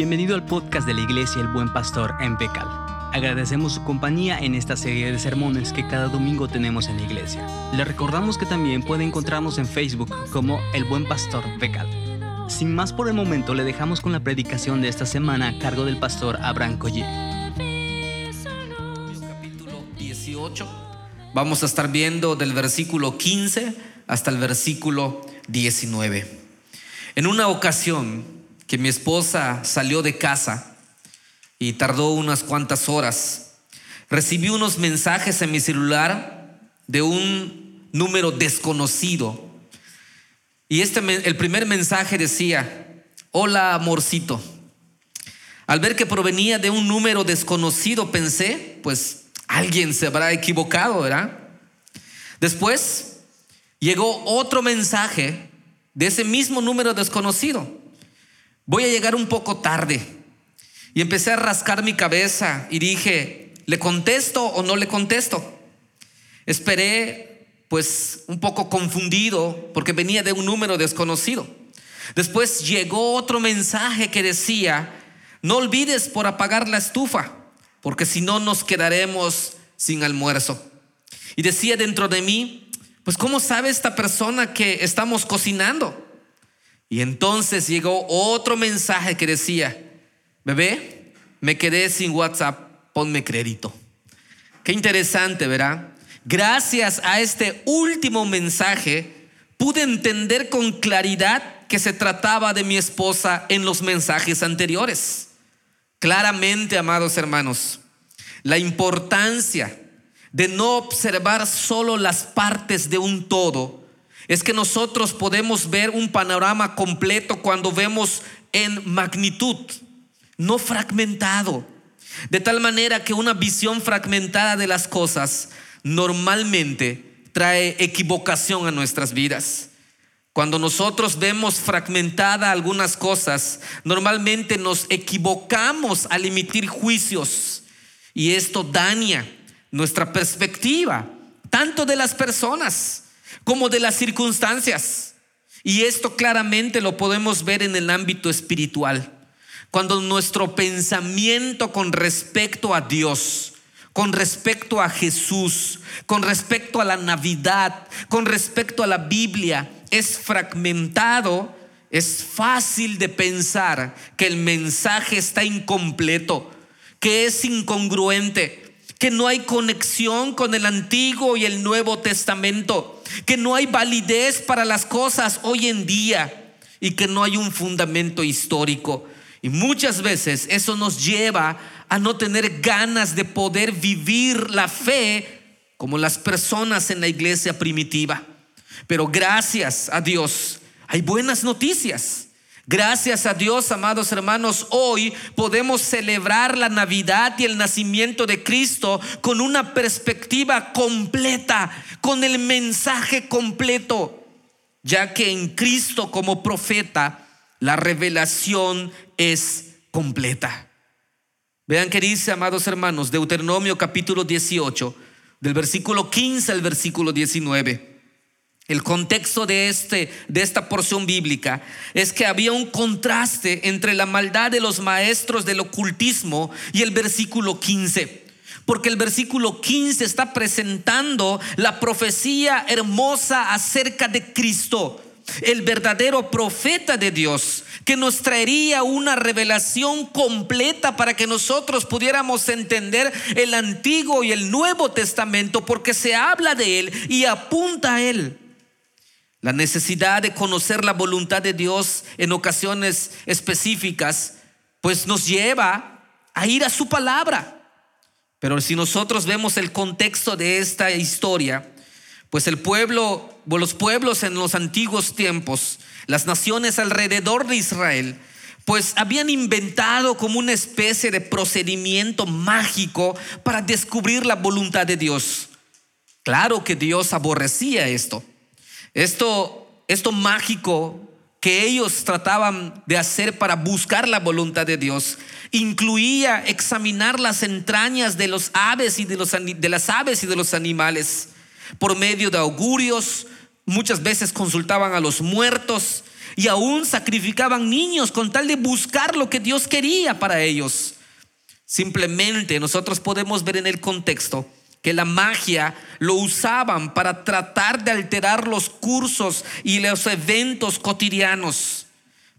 Bienvenido al podcast de la Iglesia El Buen Pastor en Becal. Agradecemos su compañía en esta serie de sermones que cada domingo tenemos en la iglesia. Le recordamos que también puede encontrarnos en Facebook como El Buen Pastor Becal. Sin más por el momento, le dejamos con la predicación de esta semana a cargo del pastor Abraham Collie. Capítulo 18. Vamos a estar viendo del versículo 15 hasta el versículo 19. En una ocasión, que mi esposa salió de casa y tardó unas cuantas horas. Recibí unos mensajes en mi celular de un número desconocido. Y este, el primer mensaje decía, hola amorcito. Al ver que provenía de un número desconocido, pensé, pues alguien se habrá equivocado, ¿verdad? Después llegó otro mensaje de ese mismo número desconocido voy a llegar un poco tarde. Y empecé a rascar mi cabeza y dije, ¿le contesto o no le contesto? Esperé pues un poco confundido porque venía de un número desconocido. Después llegó otro mensaje que decía, no olvides por apagar la estufa, porque si no nos quedaremos sin almuerzo. Y decía dentro de mí, pues ¿cómo sabe esta persona que estamos cocinando? Y entonces llegó otro mensaje que decía, bebé, me quedé sin WhatsApp, ponme crédito. Qué interesante, ¿verdad? Gracias a este último mensaje pude entender con claridad que se trataba de mi esposa en los mensajes anteriores. Claramente, amados hermanos, la importancia de no observar solo las partes de un todo, es que nosotros podemos ver un panorama completo cuando vemos en magnitud, no fragmentado. De tal manera que una visión fragmentada de las cosas normalmente trae equivocación a nuestras vidas. Cuando nosotros vemos fragmentada algunas cosas, normalmente nos equivocamos al emitir juicios y esto daña nuestra perspectiva, tanto de las personas como de las circunstancias. Y esto claramente lo podemos ver en el ámbito espiritual. Cuando nuestro pensamiento con respecto a Dios, con respecto a Jesús, con respecto a la Navidad, con respecto a la Biblia, es fragmentado, es fácil de pensar que el mensaje está incompleto, que es incongruente, que no hay conexión con el Antiguo y el Nuevo Testamento que no hay validez para las cosas hoy en día y que no hay un fundamento histórico. Y muchas veces eso nos lleva a no tener ganas de poder vivir la fe como las personas en la iglesia primitiva. Pero gracias a Dios hay buenas noticias. Gracias a Dios, amados hermanos, hoy podemos celebrar la Navidad y el nacimiento de Cristo con una perspectiva completa, con el mensaje completo, ya que en Cristo como profeta la revelación es completa. Vean que dice, amados hermanos, Deuteronomio capítulo 18, del versículo 15 al versículo 19. El contexto de, este, de esta porción bíblica es que había un contraste entre la maldad de los maestros del ocultismo y el versículo 15. Porque el versículo 15 está presentando la profecía hermosa acerca de Cristo, el verdadero profeta de Dios, que nos traería una revelación completa para que nosotros pudiéramos entender el Antiguo y el Nuevo Testamento, porque se habla de Él y apunta a Él. La necesidad de conocer la voluntad de Dios en ocasiones específicas, pues nos lleva a ir a su palabra. Pero si nosotros vemos el contexto de esta historia, pues el pueblo, los pueblos en los antiguos tiempos, las naciones alrededor de Israel, pues habían inventado como una especie de procedimiento mágico para descubrir la voluntad de Dios. Claro que Dios aborrecía esto. Esto, esto mágico que ellos trataban de hacer para buscar la voluntad de Dios incluía examinar las entrañas de los aves y de, los, de las aves y de los animales por medio de augurios, muchas veces consultaban a los muertos y aún sacrificaban niños con tal de buscar lo que Dios quería para ellos. Simplemente nosotros podemos ver en el contexto que la magia lo usaban para tratar de alterar los cursos y los eventos cotidianos.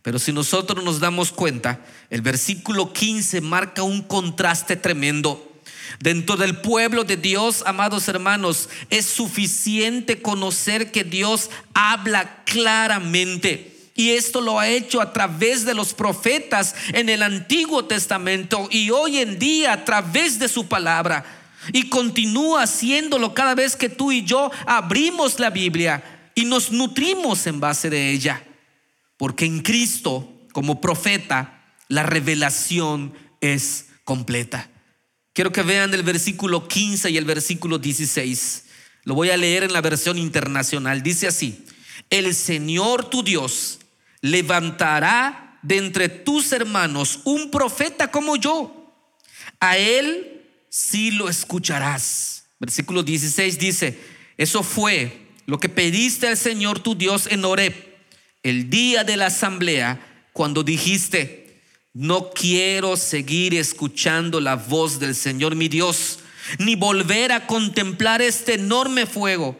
Pero si nosotros nos damos cuenta, el versículo 15 marca un contraste tremendo. Dentro del pueblo de Dios, amados hermanos, es suficiente conocer que Dios habla claramente. Y esto lo ha hecho a través de los profetas en el Antiguo Testamento y hoy en día a través de su palabra. Y continúa haciéndolo cada vez que tú y yo abrimos la Biblia y nos nutrimos en base de ella. Porque en Cristo, como profeta, la revelación es completa. Quiero que vean el versículo 15 y el versículo 16. Lo voy a leer en la versión internacional. Dice así, el Señor tu Dios levantará de entre tus hermanos un profeta como yo. A él si lo escucharás. Versículo 16 dice, eso fue lo que pediste al Señor tu Dios en Horeb, el día de la asamblea, cuando dijiste, no quiero seguir escuchando la voz del Señor mi Dios, ni volver a contemplar este enorme fuego,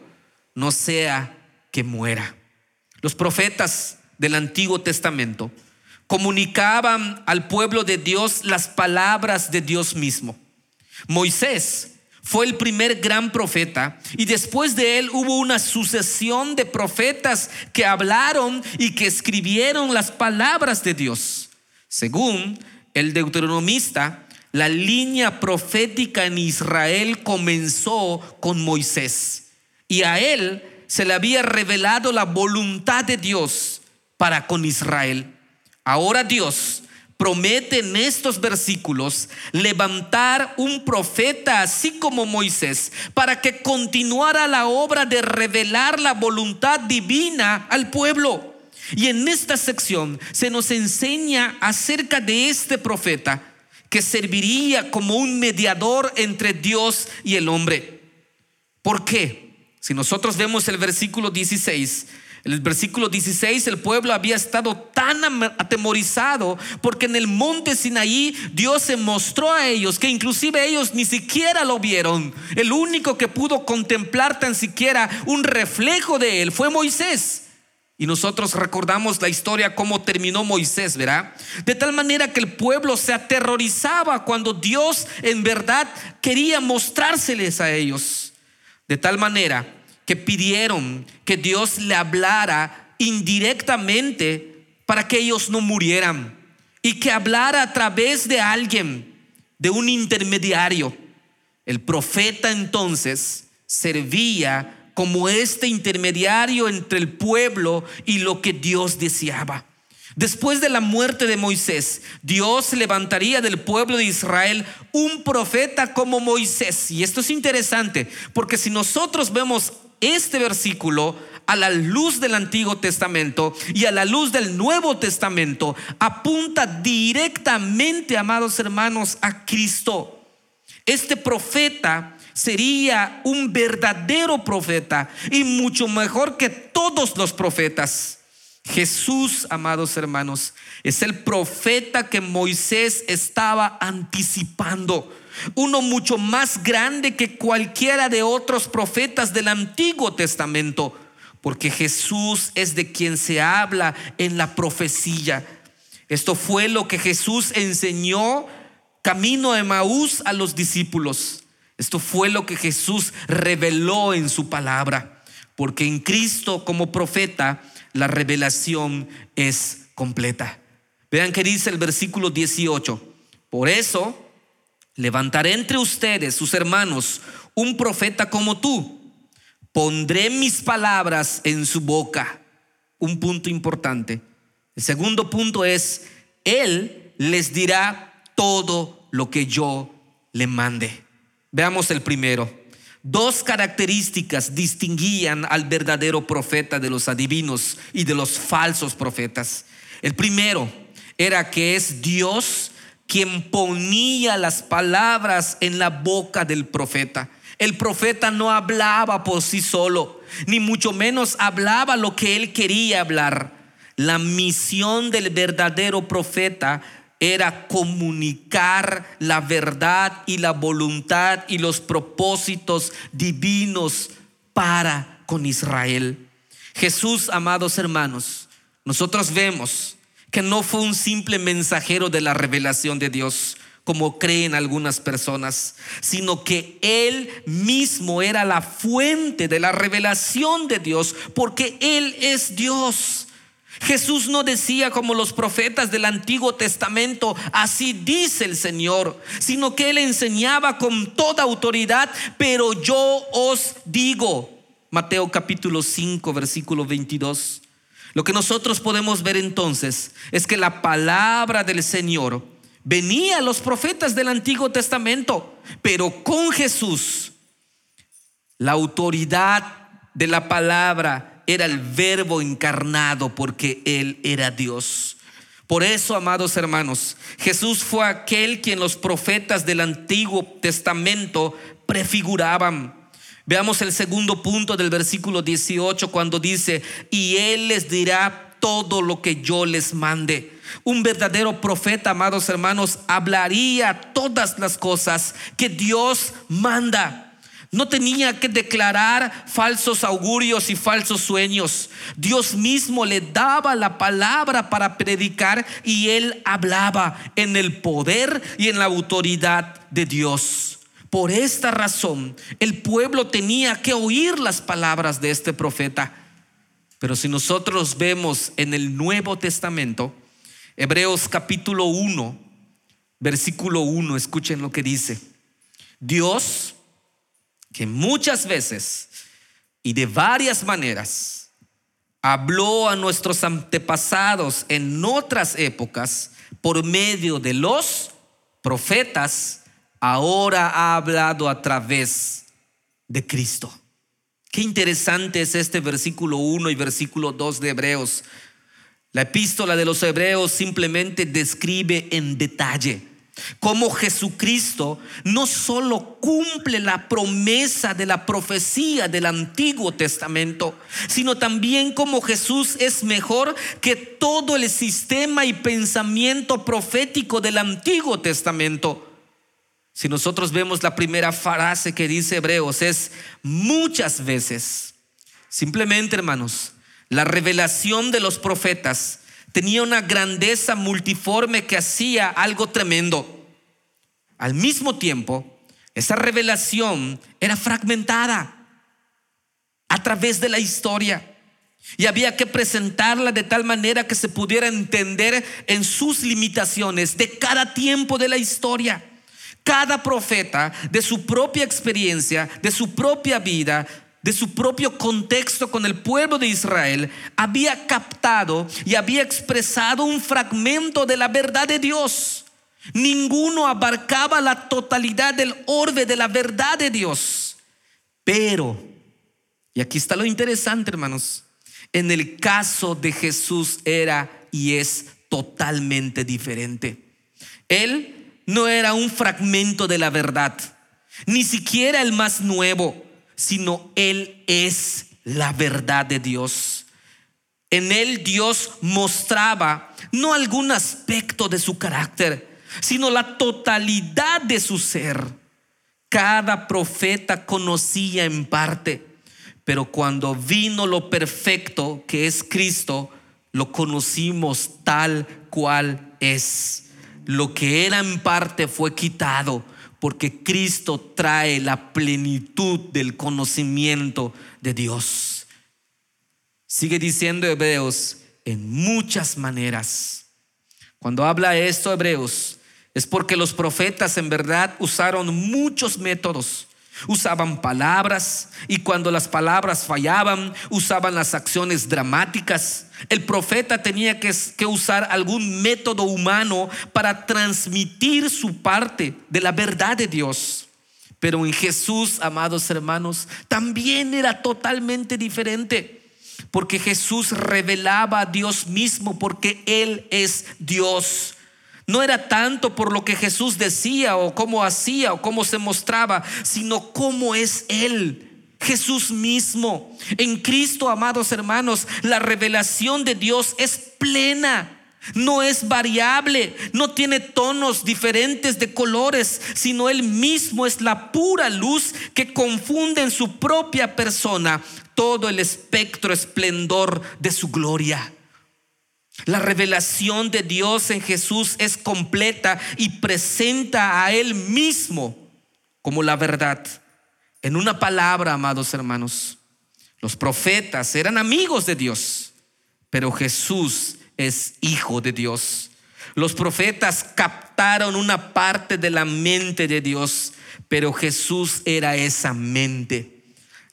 no sea que muera. Los profetas del Antiguo Testamento comunicaban al pueblo de Dios las palabras de Dios mismo. Moisés fue el primer gran profeta y después de él hubo una sucesión de profetas que hablaron y que escribieron las palabras de Dios. Según el deuteronomista, la línea profética en Israel comenzó con Moisés y a él se le había revelado la voluntad de Dios para con Israel. Ahora Dios promete en estos versículos levantar un profeta así como Moisés para que continuara la obra de revelar la voluntad divina al pueblo. Y en esta sección se nos enseña acerca de este profeta que serviría como un mediador entre Dios y el hombre. ¿Por qué? Si nosotros vemos el versículo 16, en el versículo 16 el pueblo había estado tan atemorizado porque en el monte Sinaí Dios se mostró a ellos que inclusive ellos ni siquiera lo vieron. El único que pudo contemplar tan siquiera un reflejo de él fue Moisés. Y nosotros recordamos la historia cómo terminó Moisés, ¿verdad? De tal manera que el pueblo se aterrorizaba cuando Dios en verdad quería mostrárseles a ellos. De tal manera que pidieron que Dios le hablara indirectamente para que ellos no murieran y que hablara a través de alguien, de un intermediario. El profeta entonces servía como este intermediario entre el pueblo y lo que Dios deseaba. Después de la muerte de Moisés, Dios levantaría del pueblo de Israel un profeta como Moisés. Y esto es interesante, porque si nosotros vemos este versículo a la luz del Antiguo Testamento y a la luz del Nuevo Testamento apunta directamente, amados hermanos, a Cristo. Este profeta sería un verdadero profeta y mucho mejor que todos los profetas. Jesús, amados hermanos, es el profeta que Moisés estaba anticipando uno mucho más grande que cualquiera de otros profetas del Antiguo Testamento, porque Jesús es de quien se habla en la profecía. Esto fue lo que Jesús enseñó camino a Maús a los discípulos. Esto fue lo que Jesús reveló en su palabra, porque en Cristo como profeta la revelación es completa. Vean que dice el versículo 18. Por eso Levantaré entre ustedes, sus hermanos, un profeta como tú. Pondré mis palabras en su boca. Un punto importante. El segundo punto es, Él les dirá todo lo que yo le mande. Veamos el primero. Dos características distinguían al verdadero profeta de los adivinos y de los falsos profetas. El primero era que es Dios quien ponía las palabras en la boca del profeta. El profeta no hablaba por sí solo, ni mucho menos hablaba lo que él quería hablar. La misión del verdadero profeta era comunicar la verdad y la voluntad y los propósitos divinos para con Israel. Jesús, amados hermanos, nosotros vemos que no fue un simple mensajero de la revelación de Dios, como creen algunas personas, sino que Él mismo era la fuente de la revelación de Dios, porque Él es Dios. Jesús no decía como los profetas del Antiguo Testamento, así dice el Señor, sino que Él enseñaba con toda autoridad, pero yo os digo, Mateo capítulo 5, versículo 22. Lo que nosotros podemos ver entonces es que la palabra del Señor venía a los profetas del Antiguo Testamento, pero con Jesús la autoridad de la palabra era el verbo encarnado porque Él era Dios. Por eso, amados hermanos, Jesús fue aquel quien los profetas del Antiguo Testamento prefiguraban. Veamos el segundo punto del versículo 18 cuando dice, y Él les dirá todo lo que yo les mande. Un verdadero profeta, amados hermanos, hablaría todas las cosas que Dios manda. No tenía que declarar falsos augurios y falsos sueños. Dios mismo le daba la palabra para predicar y él hablaba en el poder y en la autoridad de Dios. Por esta razón, el pueblo tenía que oír las palabras de este profeta. Pero si nosotros vemos en el Nuevo Testamento, Hebreos capítulo 1, versículo 1, escuchen lo que dice. Dios, que muchas veces y de varias maneras habló a nuestros antepasados en otras épocas por medio de los profetas, ahora ha hablado a través de Cristo. Qué interesante es este versículo 1 y versículo 2 de Hebreos. La epístola de los Hebreos simplemente describe en detalle cómo Jesucristo no solo cumple la promesa de la profecía del Antiguo Testamento, sino también cómo Jesús es mejor que todo el sistema y pensamiento profético del Antiguo Testamento. Si nosotros vemos la primera frase que dice Hebreos es muchas veces. Simplemente, hermanos, la revelación de los profetas tenía una grandeza multiforme que hacía algo tremendo. Al mismo tiempo, esa revelación era fragmentada a través de la historia. Y había que presentarla de tal manera que se pudiera entender en sus limitaciones de cada tiempo de la historia. Cada profeta, de su propia experiencia, de su propia vida, de su propio contexto con el pueblo de Israel, había captado y había expresado un fragmento de la verdad de Dios. Ninguno abarcaba la totalidad del orbe de la verdad de Dios. Pero, y aquí está lo interesante, hermanos, en el caso de Jesús era y es totalmente diferente. Él no era un fragmento de la verdad, ni siquiera el más nuevo, sino Él es la verdad de Dios. En Él Dios mostraba no algún aspecto de su carácter, sino la totalidad de su ser. Cada profeta conocía en parte, pero cuando vino lo perfecto que es Cristo, lo conocimos tal cual es lo que era en parte fue quitado porque Cristo trae la plenitud del conocimiento de Dios. Sigue diciendo Hebreos en muchas maneras. Cuando habla esto Hebreos es porque los profetas en verdad usaron muchos métodos Usaban palabras y cuando las palabras fallaban, usaban las acciones dramáticas. El profeta tenía que, usar algún método humano para transmitir su parte de la verdad de Dios. Pero en Jesús, amados hermanos, también era totalmente diferente. Porque Jesús revelaba a Dios mismo, porque Él es Dios. no era tanto por lo que Jesús decía o cómo hacía o cómo se mostraba, sino cómo es Él. Jesús mismo. En Cristo, amados hermanos, la revelación de Dios es plena. No es variable, no tiene tonos diferentes de colores, sino Él mismo es la pura luz que confunde en su propia persona todo el espectro esplendor de su gloria. La revelación de Dios en Jesús es completa y presenta a Él mismo como la verdad. En una palabra, amados hermanos, los profetas eran amigos de Dios, pero Jesús es hijo de Dios. Los profetas captaron una parte de la mente de Dios, pero Jesús era esa mente.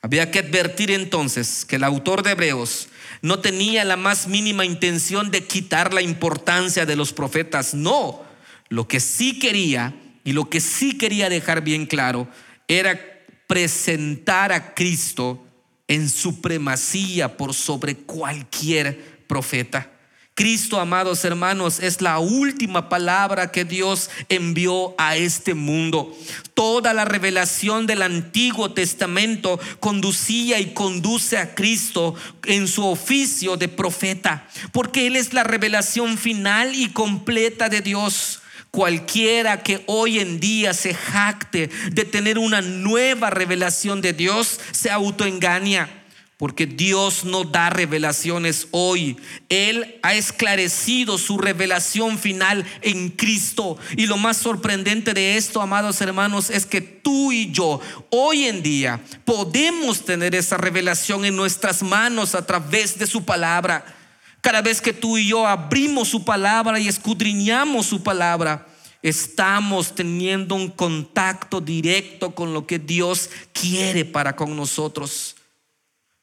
Había que advertir entonces que el autor de Hebreos no tenía la más mínima intención de quitar la importancia de los profetas, no. Lo que sí quería y lo que sí quería dejar bien claro era presentar a Cristo en supremacía por sobre cualquier profeta. Cristo, amados hermanos, es la última palabra que Dios envió a este mundo. Toda la revelación del Antiguo Testamento conducía y conduce a Cristo en su oficio de profeta, porque Él es la revelación final y completa de Dios. Cualquiera que hoy en día se jacte de tener una nueva revelación de Dios se autoengaña. Porque Dios no da revelaciones hoy. Él ha esclarecido su revelación final en Cristo. Y lo más sorprendente de esto, amados hermanos, es que tú y yo hoy en día podemos tener esa revelación en nuestras manos a través de su palabra. Cada vez que tú y yo abrimos su palabra y escudriñamos su palabra, estamos teniendo un contacto directo con lo que Dios quiere para con nosotros.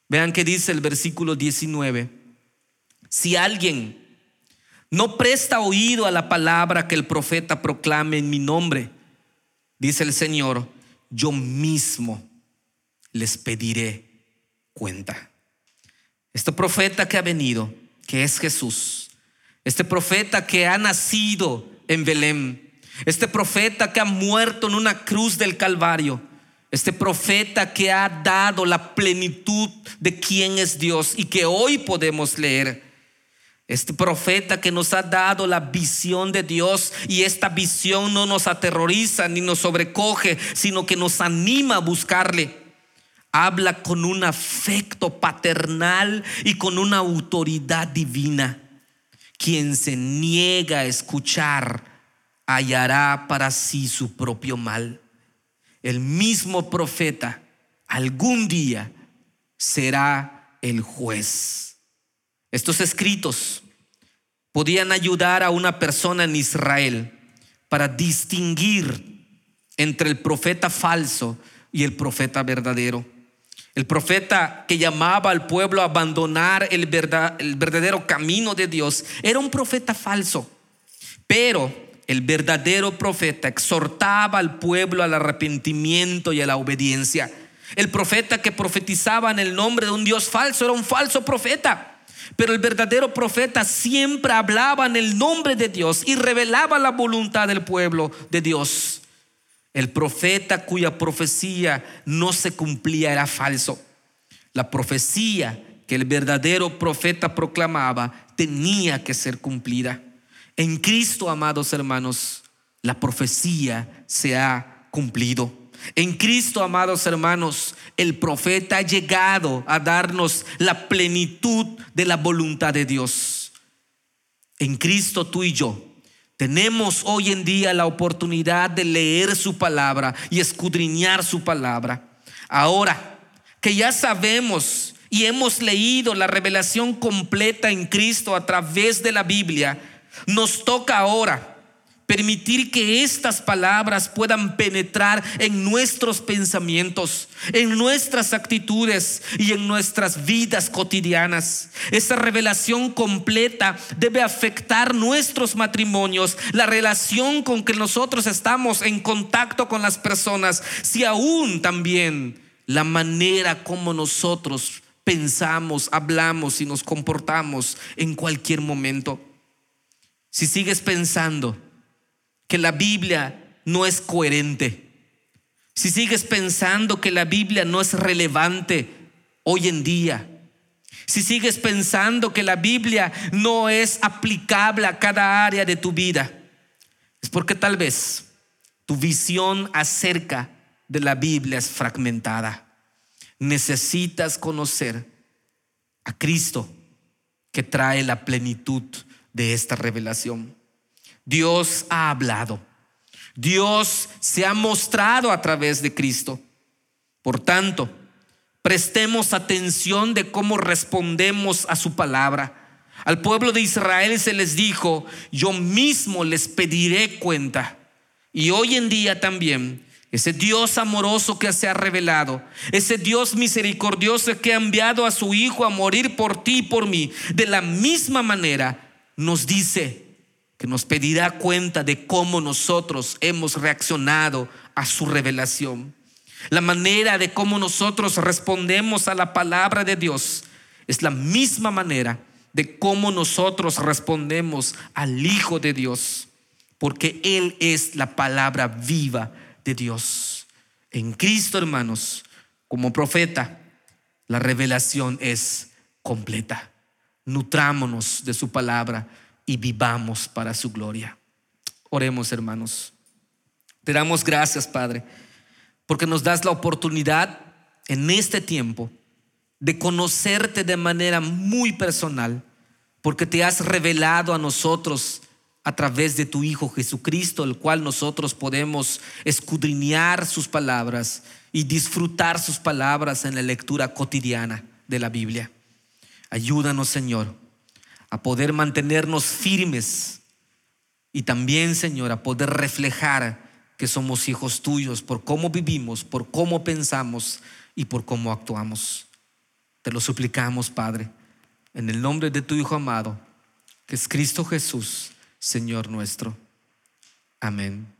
Vean que dice el versículo 19. Si alguien no presta oído a la palabra que el profeta proclame en mi nombre, dice el Señor, yo mismo les pediré cuenta. Este profeta que ha venido, que es Jesús, este profeta que ha nacido en Belén, este profeta que ha muerto en una cruz del Calvario, este profeta que ha dado la plenitud de quién es Dios y que hoy podemos leer. Este profeta que nos ha dado la visión de Dios y esta visión no nos aterroriza ni nos sobrecoge, sino que nos anima a buscarle. Habla con un afecto paternal y con una autoridad divina. Quien se niega a escuchar hallará para sí su propio mal el mismo profeta algún día será el juez. Estos escritos podían ayudar a una persona en Israel para distinguir entre el profeta falso y el profeta verdadero. El profeta que llamaba al pueblo a abandonar el, verdadero camino de Dios era un profeta falso, pero el verdadero profeta exhortaba al pueblo al arrepentimiento y a la obediencia. El profeta que profetizaba en el nombre de un Dios falso era un falso profeta. Pero el verdadero profeta siempre hablaba en el nombre de Dios y revelaba la voluntad del pueblo de Dios. El profeta cuya profecía no se cumplía era falso. La profecía que el verdadero profeta proclamaba tenía que ser cumplida. En Cristo, amados hermanos, la profecía se ha cumplido. En Cristo, amados hermanos, el profeta ha llegado a darnos la plenitud de la voluntad de Dios. En Cristo tú y yo tenemos hoy en día la oportunidad de leer su palabra y escudriñar su palabra. Ahora que ya sabemos y hemos leído la revelación completa en Cristo a través de la Biblia, nos toca ahora permitir que estas palabras puedan penetrar en nuestros pensamientos, en nuestras actitudes y en nuestras vidas cotidianas. Esa revelación completa debe afectar nuestros matrimonios, la relación con que nosotros estamos en contacto con las personas, si aún también la manera como nosotros pensamos, hablamos y nos comportamos en cualquier momento. Si sigues pensando que la Biblia no es coherente, si sigues pensando que la Biblia no es relevante hoy en día, si sigues pensando que la Biblia no es aplicable a cada área de tu vida, es porque tal vez tu visión acerca de la Biblia es fragmentada. Necesitas conocer a Cristo que trae la plenitud de esta revelación. Dios ha hablado. Dios se ha mostrado a través de Cristo. Por tanto, prestemos atención de cómo respondemos a su palabra. Al pueblo de Israel se les dijo, yo mismo les pediré cuenta. Y hoy en día también, ese Dios amoroso que se ha revelado, ese Dios misericordioso que ha enviado a su Hijo a morir por ti y por mí, de la misma manera nos dice, que nos pedirá cuenta de cómo nosotros hemos reaccionado a su revelación. La manera de cómo nosotros respondemos a la palabra de Dios es la misma manera de cómo nosotros respondemos al Hijo de Dios, porque Él es la palabra viva de Dios. En Cristo, hermanos, como profeta, la revelación es completa. Nutrámonos de su palabra y vivamos para su gloria. Oremos, hermanos. Te damos gracias, Padre, porque nos das la oportunidad en este tiempo de conocerte de manera muy personal, porque te has revelado a nosotros a través de tu Hijo Jesucristo, el cual nosotros podemos escudriñar sus palabras y disfrutar sus palabras en la lectura cotidiana de la Biblia. Ayúdanos, Señor a poder mantenernos firmes y también, Señor, a poder reflejar que somos hijos tuyos por cómo vivimos, por cómo pensamos y por cómo actuamos. Te lo suplicamos, Padre, en el nombre de tu Hijo amado, que es Cristo Jesús, Señor nuestro. Amén.